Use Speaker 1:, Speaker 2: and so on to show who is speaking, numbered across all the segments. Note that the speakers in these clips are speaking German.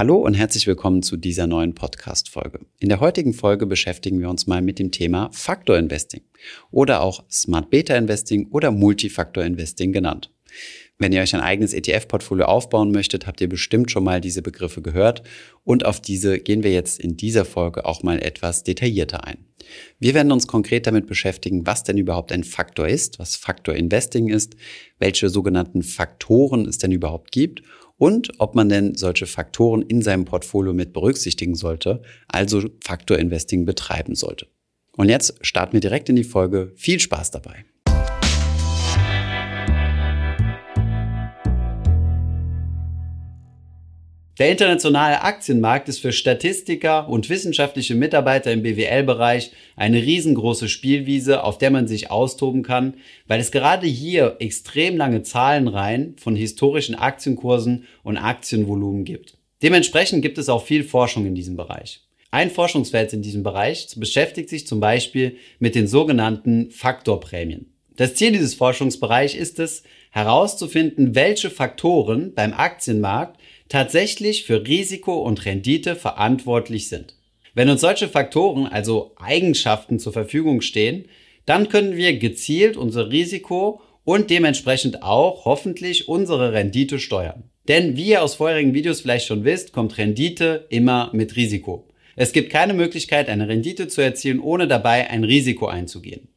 Speaker 1: Hallo und herzlich willkommen zu dieser neuen Podcast-Folge. In der heutigen Folge beschäftigen wir uns mal mit dem Thema Faktor Investing oder auch Smart Beta Investing oder Multifaktor Investing genannt. Wenn ihr euch ein eigenes ETF-Portfolio aufbauen möchtet, habt ihr bestimmt schon mal diese Begriffe gehört und auf diese gehen wir jetzt in dieser Folge auch mal etwas detaillierter ein. Wir werden uns konkret damit beschäftigen, was denn überhaupt ein Faktor ist, was Faktor Investing ist, welche sogenannten Faktoren es denn überhaupt gibt und ob man denn solche Faktoren in seinem Portfolio mit berücksichtigen sollte, also Faktor Investing betreiben sollte. Und jetzt starten wir direkt in die Folge. Viel Spaß dabei. Der internationale Aktienmarkt ist für Statistiker und wissenschaftliche Mitarbeiter im BWL-Bereich eine riesengroße Spielwiese, auf der man sich austoben kann, weil es gerade hier extrem lange Zahlenreihen von historischen Aktienkursen und Aktienvolumen gibt. Dementsprechend gibt es auch viel Forschung in diesem Bereich. Ein Forschungsfeld in diesem Bereich beschäftigt sich zum Beispiel mit den sogenannten Faktorprämien. Das Ziel dieses Forschungsbereichs ist es, herauszufinden, welche Faktoren beim Aktienmarkt tatsächlich für Risiko und Rendite verantwortlich sind. Wenn uns solche Faktoren, also Eigenschaften zur Verfügung stehen, dann können wir gezielt unser Risiko und dementsprechend auch hoffentlich unsere Rendite steuern. Denn wie ihr aus vorherigen Videos vielleicht schon wisst, kommt Rendite immer mit Risiko. Es gibt keine Möglichkeit, eine Rendite zu erzielen, ohne dabei ein Risiko einzugehen.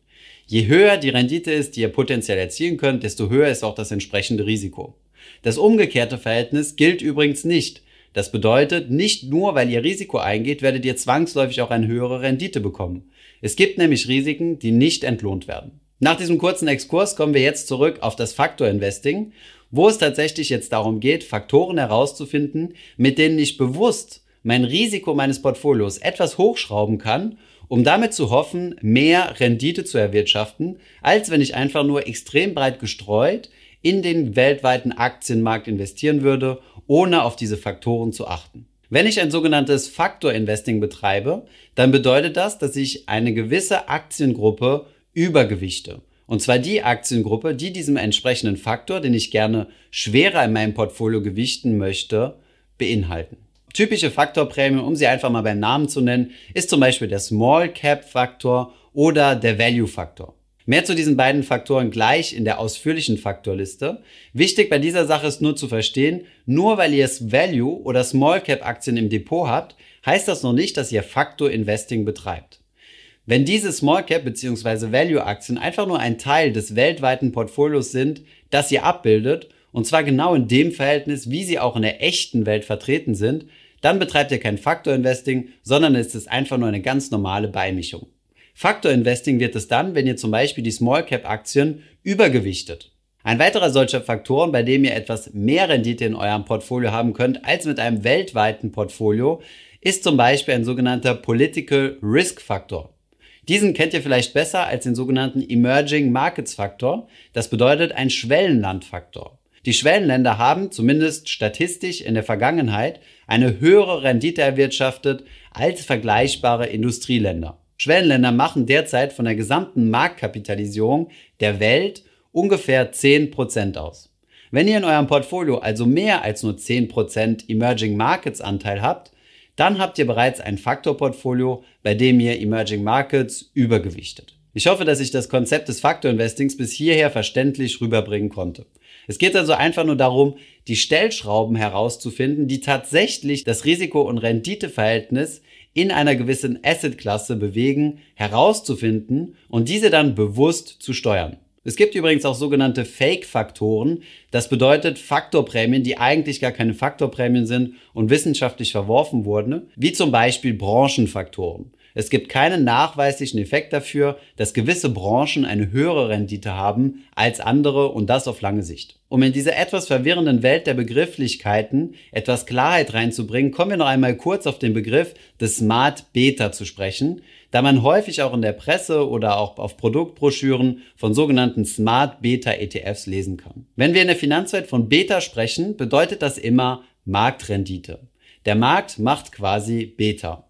Speaker 1: Je höher die Rendite ist, die ihr potenziell erzielen könnt, desto höher ist auch das entsprechende Risiko. Das umgekehrte Verhältnis gilt übrigens nicht. Das bedeutet, nicht nur weil ihr Risiko eingeht, werdet ihr zwangsläufig auch eine höhere Rendite bekommen. Es gibt nämlich Risiken, die nicht entlohnt werden. Nach diesem kurzen Exkurs kommen wir jetzt zurück auf das Faktor Investing, wo es tatsächlich jetzt darum geht, Faktoren herauszufinden, mit denen ich bewusst mein Risiko meines Portfolios etwas hochschrauben kann, um damit zu hoffen, mehr Rendite zu erwirtschaften, als wenn ich einfach nur extrem breit gestreut in den weltweiten Aktienmarkt investieren würde, ohne auf diese Faktoren zu achten. Wenn ich ein sogenanntes Faktor-Investing betreibe, dann bedeutet das, dass ich eine gewisse Aktiengruppe übergewichte. Und zwar die Aktiengruppe, die diesem entsprechenden Faktor, den ich gerne schwerer in meinem Portfolio gewichten möchte, beinhalten. Typische Faktorprämie, um sie einfach mal beim Namen zu nennen, ist zum Beispiel der Small Cap Faktor oder der Value Faktor. Mehr zu diesen beiden Faktoren gleich in der ausführlichen Faktorliste. Wichtig bei dieser Sache ist nur zu verstehen, nur weil ihr es Value oder Small Cap Aktien im Depot habt, heißt das noch nicht, dass ihr Faktor Investing betreibt. Wenn diese Small Cap bzw. Value Aktien einfach nur ein Teil des weltweiten Portfolios sind, das ihr abbildet, und zwar genau in dem Verhältnis, wie sie auch in der echten Welt vertreten sind, dann betreibt ihr kein Faktor Investing, sondern es ist einfach nur eine ganz normale Beimischung. Faktor Investing wird es dann, wenn ihr zum Beispiel die Small Cap Aktien übergewichtet. Ein weiterer solcher Faktoren, bei dem ihr etwas mehr Rendite in eurem Portfolio haben könnt als mit einem weltweiten Portfolio, ist zum Beispiel ein sogenannter Political Risk Faktor. Diesen kennt ihr vielleicht besser als den sogenannten Emerging Markets Faktor. Das bedeutet ein Schwellenlandfaktor. Die Schwellenländer haben zumindest statistisch in der Vergangenheit eine höhere Rendite erwirtschaftet als vergleichbare Industrieländer. Schwellenländer machen derzeit von der gesamten Marktkapitalisierung der Welt ungefähr 10% aus. Wenn ihr in eurem Portfolio also mehr als nur 10% Emerging Markets Anteil habt, dann habt ihr bereits ein Faktorportfolio, bei dem ihr Emerging Markets übergewichtet. Ich hoffe, dass ich das Konzept des Faktor-Investings bis hierher verständlich rüberbringen konnte. Es geht also einfach nur darum, die Stellschrauben herauszufinden, die tatsächlich das Risiko- und Renditeverhältnis in einer gewissen Assetklasse bewegen, herauszufinden und diese dann bewusst zu steuern. Es gibt übrigens auch sogenannte Fake-Faktoren. Das bedeutet Faktorprämien, die eigentlich gar keine Faktorprämien sind und wissenschaftlich verworfen wurden, wie zum Beispiel Branchenfaktoren. Es gibt keinen nachweislichen Effekt dafür, dass gewisse Branchen eine höhere Rendite haben als andere und das auf lange Sicht. Um in diese etwas verwirrenden Welt der Begrifflichkeiten etwas Klarheit reinzubringen, kommen wir noch einmal kurz auf den Begriff des Smart Beta zu sprechen, da man häufig auch in der Presse oder auch auf Produktbroschüren von sogenannten Smart Beta ETFs lesen kann. Wenn wir in der Finanzwelt von Beta sprechen, bedeutet das immer Marktrendite. Der Markt macht quasi Beta.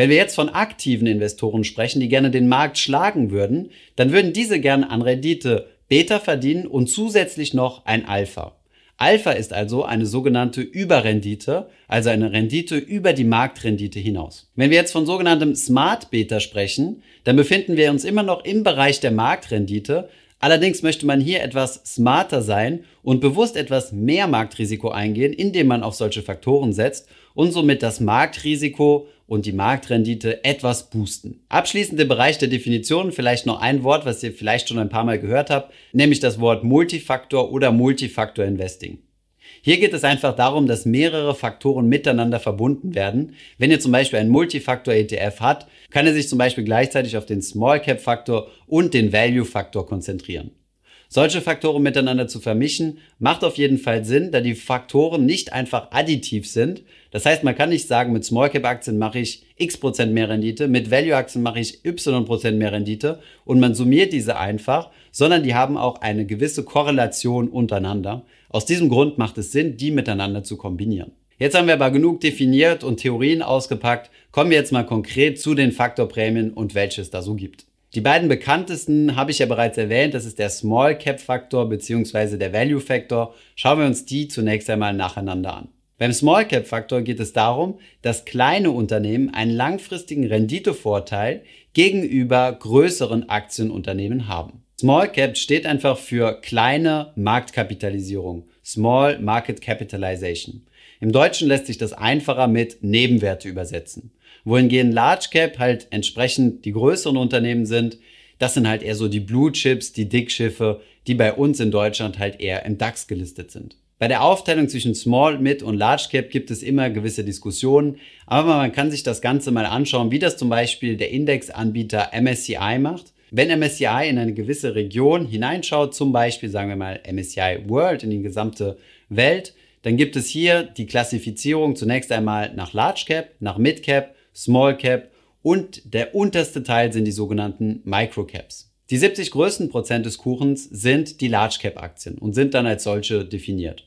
Speaker 1: Wenn wir jetzt von aktiven Investoren sprechen, die gerne den Markt schlagen würden, dann würden diese gerne an Rendite Beta verdienen und zusätzlich noch ein Alpha. Alpha ist also eine sogenannte Überrendite, also eine Rendite über die Marktrendite hinaus. Wenn wir jetzt von sogenanntem Smart Beta sprechen, dann befinden wir uns immer noch im Bereich der Marktrendite. Allerdings möchte man hier etwas smarter sein und bewusst etwas mehr Marktrisiko eingehen, indem man auf solche Faktoren setzt und somit das Marktrisiko und die Marktrendite etwas boosten. Abschließend im Bereich der Definitionen vielleicht noch ein Wort, was ihr vielleicht schon ein paar Mal gehört habt, nämlich das Wort Multifaktor oder Multifaktor Investing. Hier geht es einfach darum, dass mehrere Faktoren miteinander verbunden werden. Wenn ihr zum Beispiel einen Multifaktor ETF habt, kann er sich zum Beispiel gleichzeitig auf den Small Cap Faktor und den Value Faktor konzentrieren. Solche Faktoren miteinander zu vermischen, macht auf jeden Fall Sinn, da die Faktoren nicht einfach additiv sind. Das heißt, man kann nicht sagen, mit Small Cap Aktien mache ich x Prozent mehr Rendite, mit Value Aktien mache ich y Prozent mehr Rendite und man summiert diese einfach, sondern die haben auch eine gewisse Korrelation untereinander. Aus diesem Grund macht es Sinn, die miteinander zu kombinieren. Jetzt haben wir aber genug definiert und Theorien ausgepackt. Kommen wir jetzt mal konkret zu den Faktorprämien und welche es da so gibt. Die beiden bekanntesten habe ich ja bereits erwähnt, das ist der Small Cap Faktor bzw. der Value Faktor. Schauen wir uns die zunächst einmal nacheinander an. Beim Small Cap Faktor geht es darum, dass kleine Unternehmen einen langfristigen Renditevorteil gegenüber größeren Aktienunternehmen haben. Small Cap steht einfach für kleine Marktkapitalisierung, Small Market Capitalization. Im Deutschen lässt sich das einfacher mit Nebenwerte übersetzen wohingehend Large Cap halt entsprechend die größeren Unternehmen sind. Das sind halt eher so die Blue Chips, die Dickschiffe, die bei uns in Deutschland halt eher im DAX gelistet sind. Bei der Aufteilung zwischen Small, Mid und Large Cap gibt es immer gewisse Diskussionen, aber man kann sich das Ganze mal anschauen, wie das zum Beispiel der Indexanbieter MSCI macht. Wenn MSCI in eine gewisse Region hineinschaut, zum Beispiel sagen wir mal MSCI World in die gesamte Welt, dann gibt es hier die Klassifizierung zunächst einmal nach Large Cap, nach Mid Cap Small Cap und der unterste Teil sind die sogenannten Micro Caps. Die 70 größten Prozent des Kuchens sind die Large Cap Aktien und sind dann als solche definiert.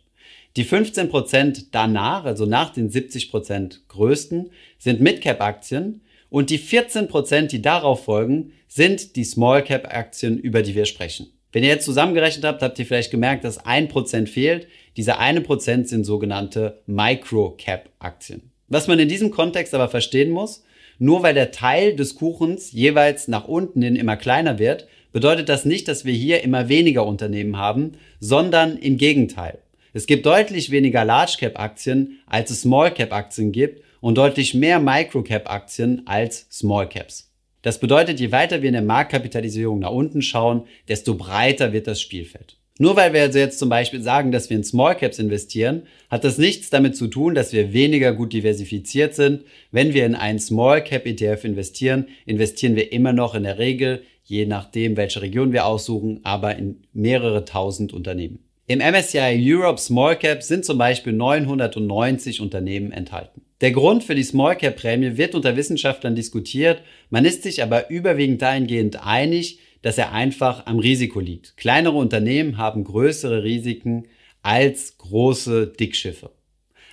Speaker 1: Die 15 Prozent danach, also nach den 70 Prozent größten, sind Mid Cap Aktien und die 14 Prozent, die darauf folgen, sind die Small Cap Aktien, über die wir sprechen. Wenn ihr jetzt zusammengerechnet habt, habt ihr vielleicht gemerkt, dass ein Prozent fehlt. Diese eine Prozent sind sogenannte Micro Cap Aktien. Was man in diesem Kontext aber verstehen muss, nur weil der Teil des Kuchens jeweils nach unten hin immer kleiner wird, bedeutet das nicht, dass wir hier immer weniger Unternehmen haben, sondern im Gegenteil. Es gibt deutlich weniger Large Cap Aktien, als es Small Cap Aktien gibt und deutlich mehr Micro Cap Aktien als Small Caps. Das bedeutet, je weiter wir in der Marktkapitalisierung nach unten schauen, desto breiter wird das Spielfeld. Nur weil wir also jetzt zum Beispiel sagen, dass wir in Small Caps investieren, hat das nichts damit zu tun, dass wir weniger gut diversifiziert sind. Wenn wir in einen Small Cap ETF investieren, investieren wir immer noch in der Regel, je nachdem, welche Region wir aussuchen, aber in mehrere tausend Unternehmen. Im MSCI Europe Small Cap sind zum Beispiel 990 Unternehmen enthalten. Der Grund für die Small Cap Prämie wird unter Wissenschaftlern diskutiert, man ist sich aber überwiegend dahingehend einig, dass er einfach am Risiko liegt. Kleinere Unternehmen haben größere Risiken als große Dickschiffe.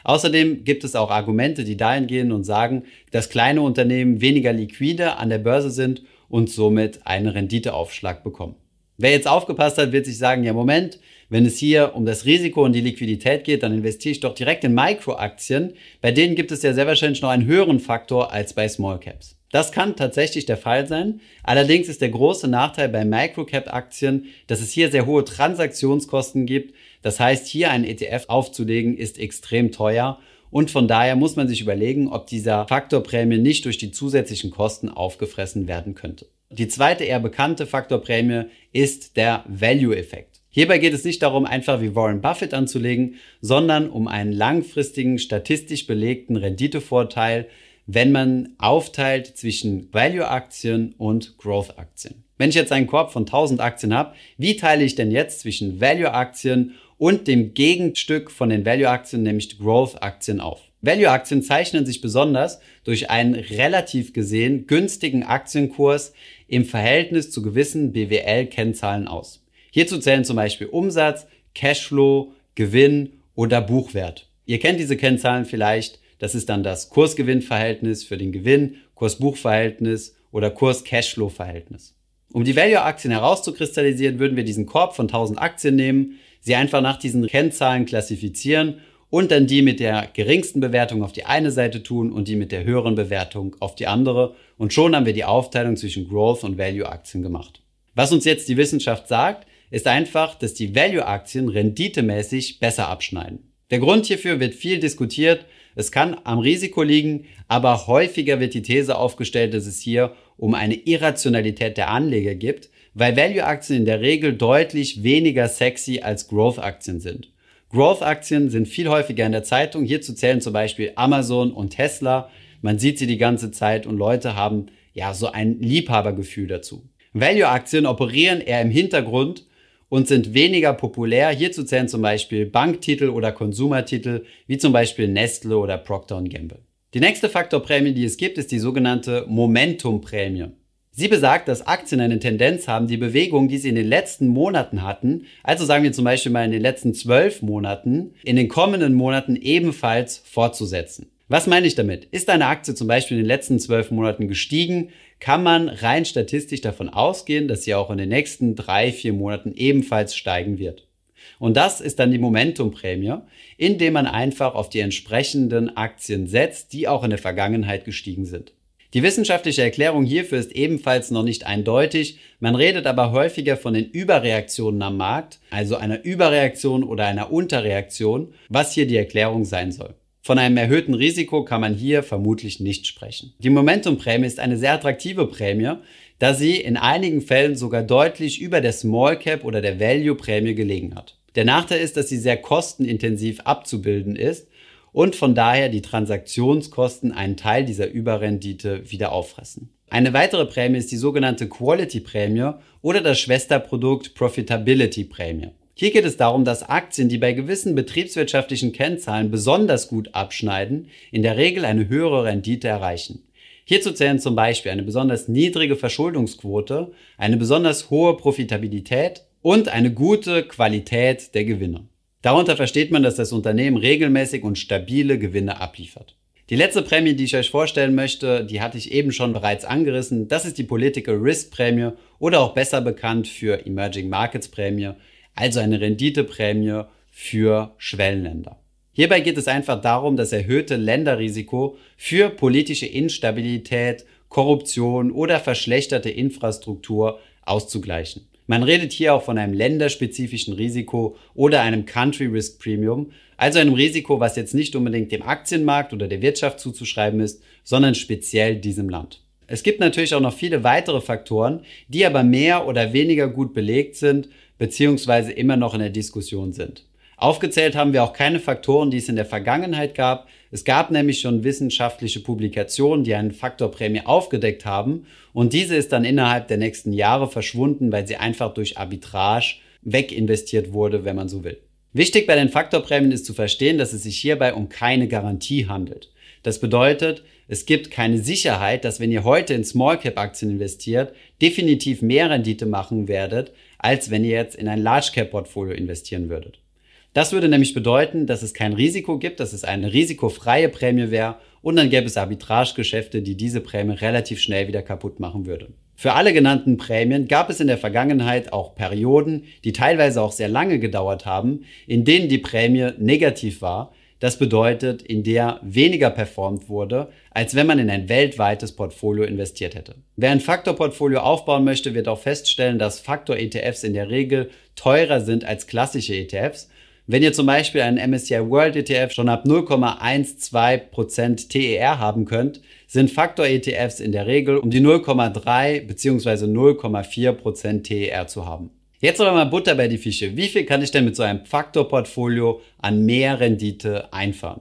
Speaker 1: Außerdem gibt es auch Argumente, die dahin gehen und sagen, dass kleine Unternehmen weniger liquide an der Börse sind und somit einen Renditeaufschlag bekommen. Wer jetzt aufgepasst hat, wird sich sagen, ja Moment, wenn es hier um das Risiko und die Liquidität geht, dann investiere ich doch direkt in Microaktien. Bei denen gibt es ja sehr wahrscheinlich noch einen höheren Faktor als bei Small Caps. Das kann tatsächlich der Fall sein. Allerdings ist der große Nachteil bei Microcap-Aktien, dass es hier sehr hohe Transaktionskosten gibt. Das heißt, hier einen ETF aufzulegen ist extrem teuer. Und von daher muss man sich überlegen, ob dieser Faktorprämie nicht durch die zusätzlichen Kosten aufgefressen werden könnte. Die zweite eher bekannte Faktorprämie ist der Value-Effekt. Hierbei geht es nicht darum, einfach wie Warren Buffett anzulegen, sondern um einen langfristigen, statistisch belegten Renditevorteil, wenn man aufteilt zwischen Value-Aktien und Growth-Aktien. Wenn ich jetzt einen Korb von 1000 Aktien habe, wie teile ich denn jetzt zwischen Value-Aktien und dem Gegenstück von den Value-Aktien, nämlich Growth-Aktien auf? Value-Aktien zeichnen sich besonders durch einen relativ gesehen günstigen Aktienkurs im Verhältnis zu gewissen BWL-Kennzahlen aus. Hierzu zählen zum Beispiel Umsatz, Cashflow, Gewinn oder Buchwert. Ihr kennt diese Kennzahlen vielleicht das ist dann das Kursgewinnverhältnis für den Gewinn, Kurs-Buch-Verhältnis oder Kurs-Cashflow-Verhältnis. Um die Value-Aktien herauszukristallisieren, würden wir diesen Korb von 1000 Aktien nehmen, sie einfach nach diesen Kennzahlen klassifizieren und dann die mit der geringsten Bewertung auf die eine Seite tun und die mit der höheren Bewertung auf die andere. Und schon haben wir die Aufteilung zwischen Growth und Value-Aktien gemacht. Was uns jetzt die Wissenschaft sagt, ist einfach, dass die Value-Aktien renditemäßig besser abschneiden. Der Grund hierfür wird viel diskutiert. Es kann am Risiko liegen, aber häufiger wird die These aufgestellt, dass es hier um eine Irrationalität der Anleger gibt, weil Value-Aktien in der Regel deutlich weniger sexy als Growth-Aktien sind. Growth-Aktien sind viel häufiger in der Zeitung. Hierzu zählen zum Beispiel Amazon und Tesla. Man sieht sie die ganze Zeit und Leute haben ja so ein Liebhabergefühl dazu. Value-Aktien operieren eher im Hintergrund und sind weniger populär. Hierzu zählen zum Beispiel Banktitel oder Konsumertitel wie zum Beispiel Nestle oder Procter Gamble. Die nächste Faktorprämie, die es gibt, ist die sogenannte Momentumprämie. Sie besagt, dass Aktien eine Tendenz haben, die Bewegung, die sie in den letzten Monaten hatten, also sagen wir zum Beispiel mal in den letzten zwölf Monaten, in den kommenden Monaten ebenfalls fortzusetzen. Was meine ich damit? Ist eine Aktie zum Beispiel in den letzten zwölf Monaten gestiegen, kann man rein statistisch davon ausgehen, dass sie auch in den nächsten drei, vier Monaten ebenfalls steigen wird. Und das ist dann die Momentumprämie, indem man einfach auf die entsprechenden Aktien setzt, die auch in der Vergangenheit gestiegen sind. Die wissenschaftliche Erklärung hierfür ist ebenfalls noch nicht eindeutig. Man redet aber häufiger von den Überreaktionen am Markt, also einer Überreaktion oder einer Unterreaktion, was hier die Erklärung sein soll. Von einem erhöhten Risiko kann man hier vermutlich nicht sprechen. Die Momentumprämie ist eine sehr attraktive Prämie, da sie in einigen Fällen sogar deutlich über der Small Cap oder der Value Prämie gelegen hat. Der Nachteil ist, dass sie sehr kostenintensiv abzubilden ist und von daher die Transaktionskosten einen Teil dieser Überrendite wieder auffressen. Eine weitere Prämie ist die sogenannte Quality Prämie oder das Schwesterprodukt Profitability Prämie. Hier geht es darum, dass Aktien, die bei gewissen betriebswirtschaftlichen Kennzahlen besonders gut abschneiden, in der Regel eine höhere Rendite erreichen. Hierzu zählen zum Beispiel eine besonders niedrige Verschuldungsquote, eine besonders hohe Profitabilität und eine gute Qualität der Gewinne. Darunter versteht man, dass das Unternehmen regelmäßig und stabile Gewinne abliefert. Die letzte Prämie, die ich euch vorstellen möchte, die hatte ich eben schon bereits angerissen. Das ist die Political Risk Prämie oder auch besser bekannt für Emerging Markets Prämie, also eine Renditeprämie für Schwellenländer. Hierbei geht es einfach darum, das erhöhte Länderrisiko für politische Instabilität, Korruption oder verschlechterte Infrastruktur auszugleichen. Man redet hier auch von einem länderspezifischen Risiko oder einem Country Risk Premium, also einem Risiko, was jetzt nicht unbedingt dem Aktienmarkt oder der Wirtschaft zuzuschreiben ist, sondern speziell diesem Land. Es gibt natürlich auch noch viele weitere Faktoren, die aber mehr oder weniger gut belegt sind, beziehungsweise immer noch in der Diskussion sind. Aufgezählt haben wir auch keine Faktoren, die es in der Vergangenheit gab. Es gab nämlich schon wissenschaftliche Publikationen, die einen Faktorprämie aufgedeckt haben und diese ist dann innerhalb der nächsten Jahre verschwunden, weil sie einfach durch Arbitrage weginvestiert wurde, wenn man so will. Wichtig bei den Faktorprämien ist zu verstehen, dass es sich hierbei um keine Garantie handelt. Das bedeutet, es gibt keine Sicherheit, dass wenn ihr heute in Small Cap Aktien investiert, definitiv mehr Rendite machen werdet, als wenn ihr jetzt in ein Large Cap Portfolio investieren würdet. Das würde nämlich bedeuten, dass es kein Risiko gibt, dass es eine risikofreie Prämie wäre und dann gäbe es Arbitragegeschäfte, die diese Prämie relativ schnell wieder kaputt machen würde. Für alle genannten Prämien gab es in der Vergangenheit auch Perioden, die teilweise auch sehr lange gedauert haben, in denen die Prämie negativ war. Das bedeutet, in der weniger performt wurde, als wenn man in ein weltweites Portfolio investiert hätte. Wer ein Faktorportfolio aufbauen möchte, wird auch feststellen, dass Faktor-ETFs in der Regel teurer sind als klassische ETFs wenn ihr zum Beispiel einen MSCI World ETF schon ab 0,12% TER haben könnt, sind Faktor-ETFs in der Regel um die 0,3 bzw. 0,4% TER zu haben. Jetzt aber mal Butter bei die Fische. Wie viel kann ich denn mit so einem Faktor-Portfolio an mehr Rendite einfahren?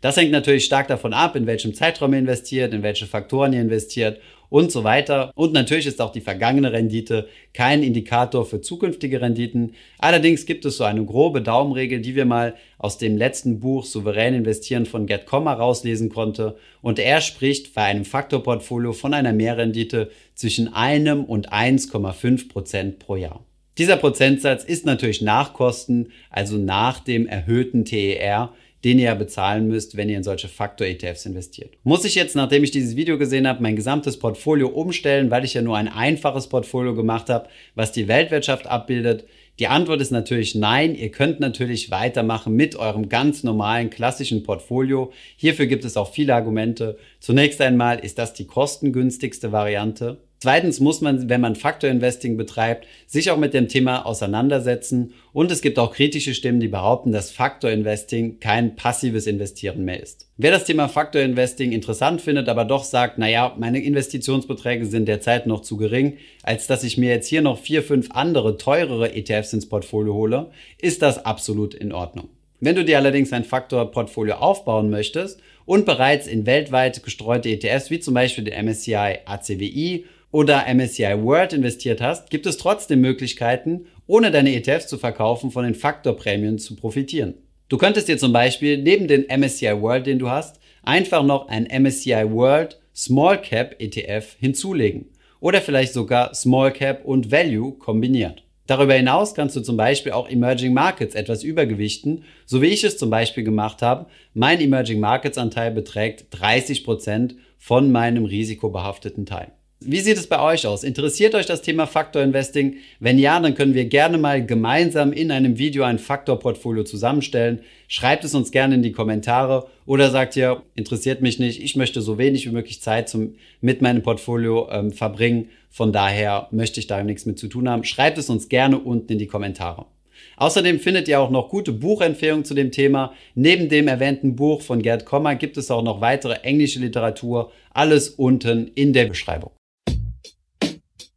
Speaker 1: Das hängt natürlich stark davon ab, in welchem Zeitraum ihr investiert, in welche Faktoren ihr investiert und so weiter. Und natürlich ist auch die vergangene Rendite kein Indikator für zukünftige Renditen. Allerdings gibt es so eine grobe Daumenregel, die wir mal aus dem letzten Buch Souverän investieren von Get Comma rauslesen konnte. Und er spricht bei einem Faktorportfolio von einer Mehrrendite zwischen einem und 1,5 Prozent pro Jahr. Dieser Prozentsatz ist natürlich nach Kosten, also nach dem erhöhten TER, den ihr ja bezahlen müsst, wenn ihr in solche Faktor-ETFs investiert. Muss ich jetzt, nachdem ich dieses Video gesehen habe, mein gesamtes Portfolio umstellen, weil ich ja nur ein einfaches Portfolio gemacht habe, was die Weltwirtschaft abbildet? Die Antwort ist natürlich nein. Ihr könnt natürlich weitermachen mit eurem ganz normalen klassischen Portfolio. Hierfür gibt es auch viele Argumente. Zunächst einmal ist das die kostengünstigste Variante. Zweitens muss man, wenn man Faktor Investing betreibt, sich auch mit dem Thema auseinandersetzen. Und es gibt auch kritische Stimmen, die behaupten, dass Faktor Investing kein passives Investieren mehr ist. Wer das Thema Faktor Investing interessant findet, aber doch sagt, naja, meine Investitionsbeträge sind derzeit noch zu gering, als dass ich mir jetzt hier noch vier, fünf andere teurere ETFs ins Portfolio hole, ist das absolut in Ordnung. Wenn du dir allerdings ein Faktor-Portfolio aufbauen möchtest und bereits in weltweit gestreute ETFs wie zum Beispiel den MSCI ACWI oder MSCI World investiert hast, gibt es trotzdem Möglichkeiten, ohne deine ETFs zu verkaufen, von den Faktorprämien zu profitieren. Du könntest dir zum Beispiel neben den MSCI World, den du hast, einfach noch ein MSCI World Small Cap ETF hinzulegen oder vielleicht sogar Small Cap und Value kombiniert. Darüber hinaus kannst du zum Beispiel auch Emerging Markets etwas übergewichten, so wie ich es zum Beispiel gemacht habe. Mein Emerging Markets Anteil beträgt 30 Prozent von meinem risikobehafteten Teil. Wie sieht es bei euch aus? Interessiert euch das Thema Faktor Investing? Wenn ja, dann können wir gerne mal gemeinsam in einem Video ein Faktor-Portfolio zusammenstellen. Schreibt es uns gerne in die Kommentare oder sagt ihr, interessiert mich nicht, ich möchte so wenig wie möglich Zeit zum, mit meinem Portfolio ähm, verbringen. Von daher möchte ich da nichts mit zu tun haben. Schreibt es uns gerne unten in die Kommentare. Außerdem findet ihr auch noch gute Buchempfehlungen zu dem Thema. Neben dem erwähnten Buch von Gerd Kommer gibt es auch noch weitere englische Literatur. Alles unten in der Beschreibung.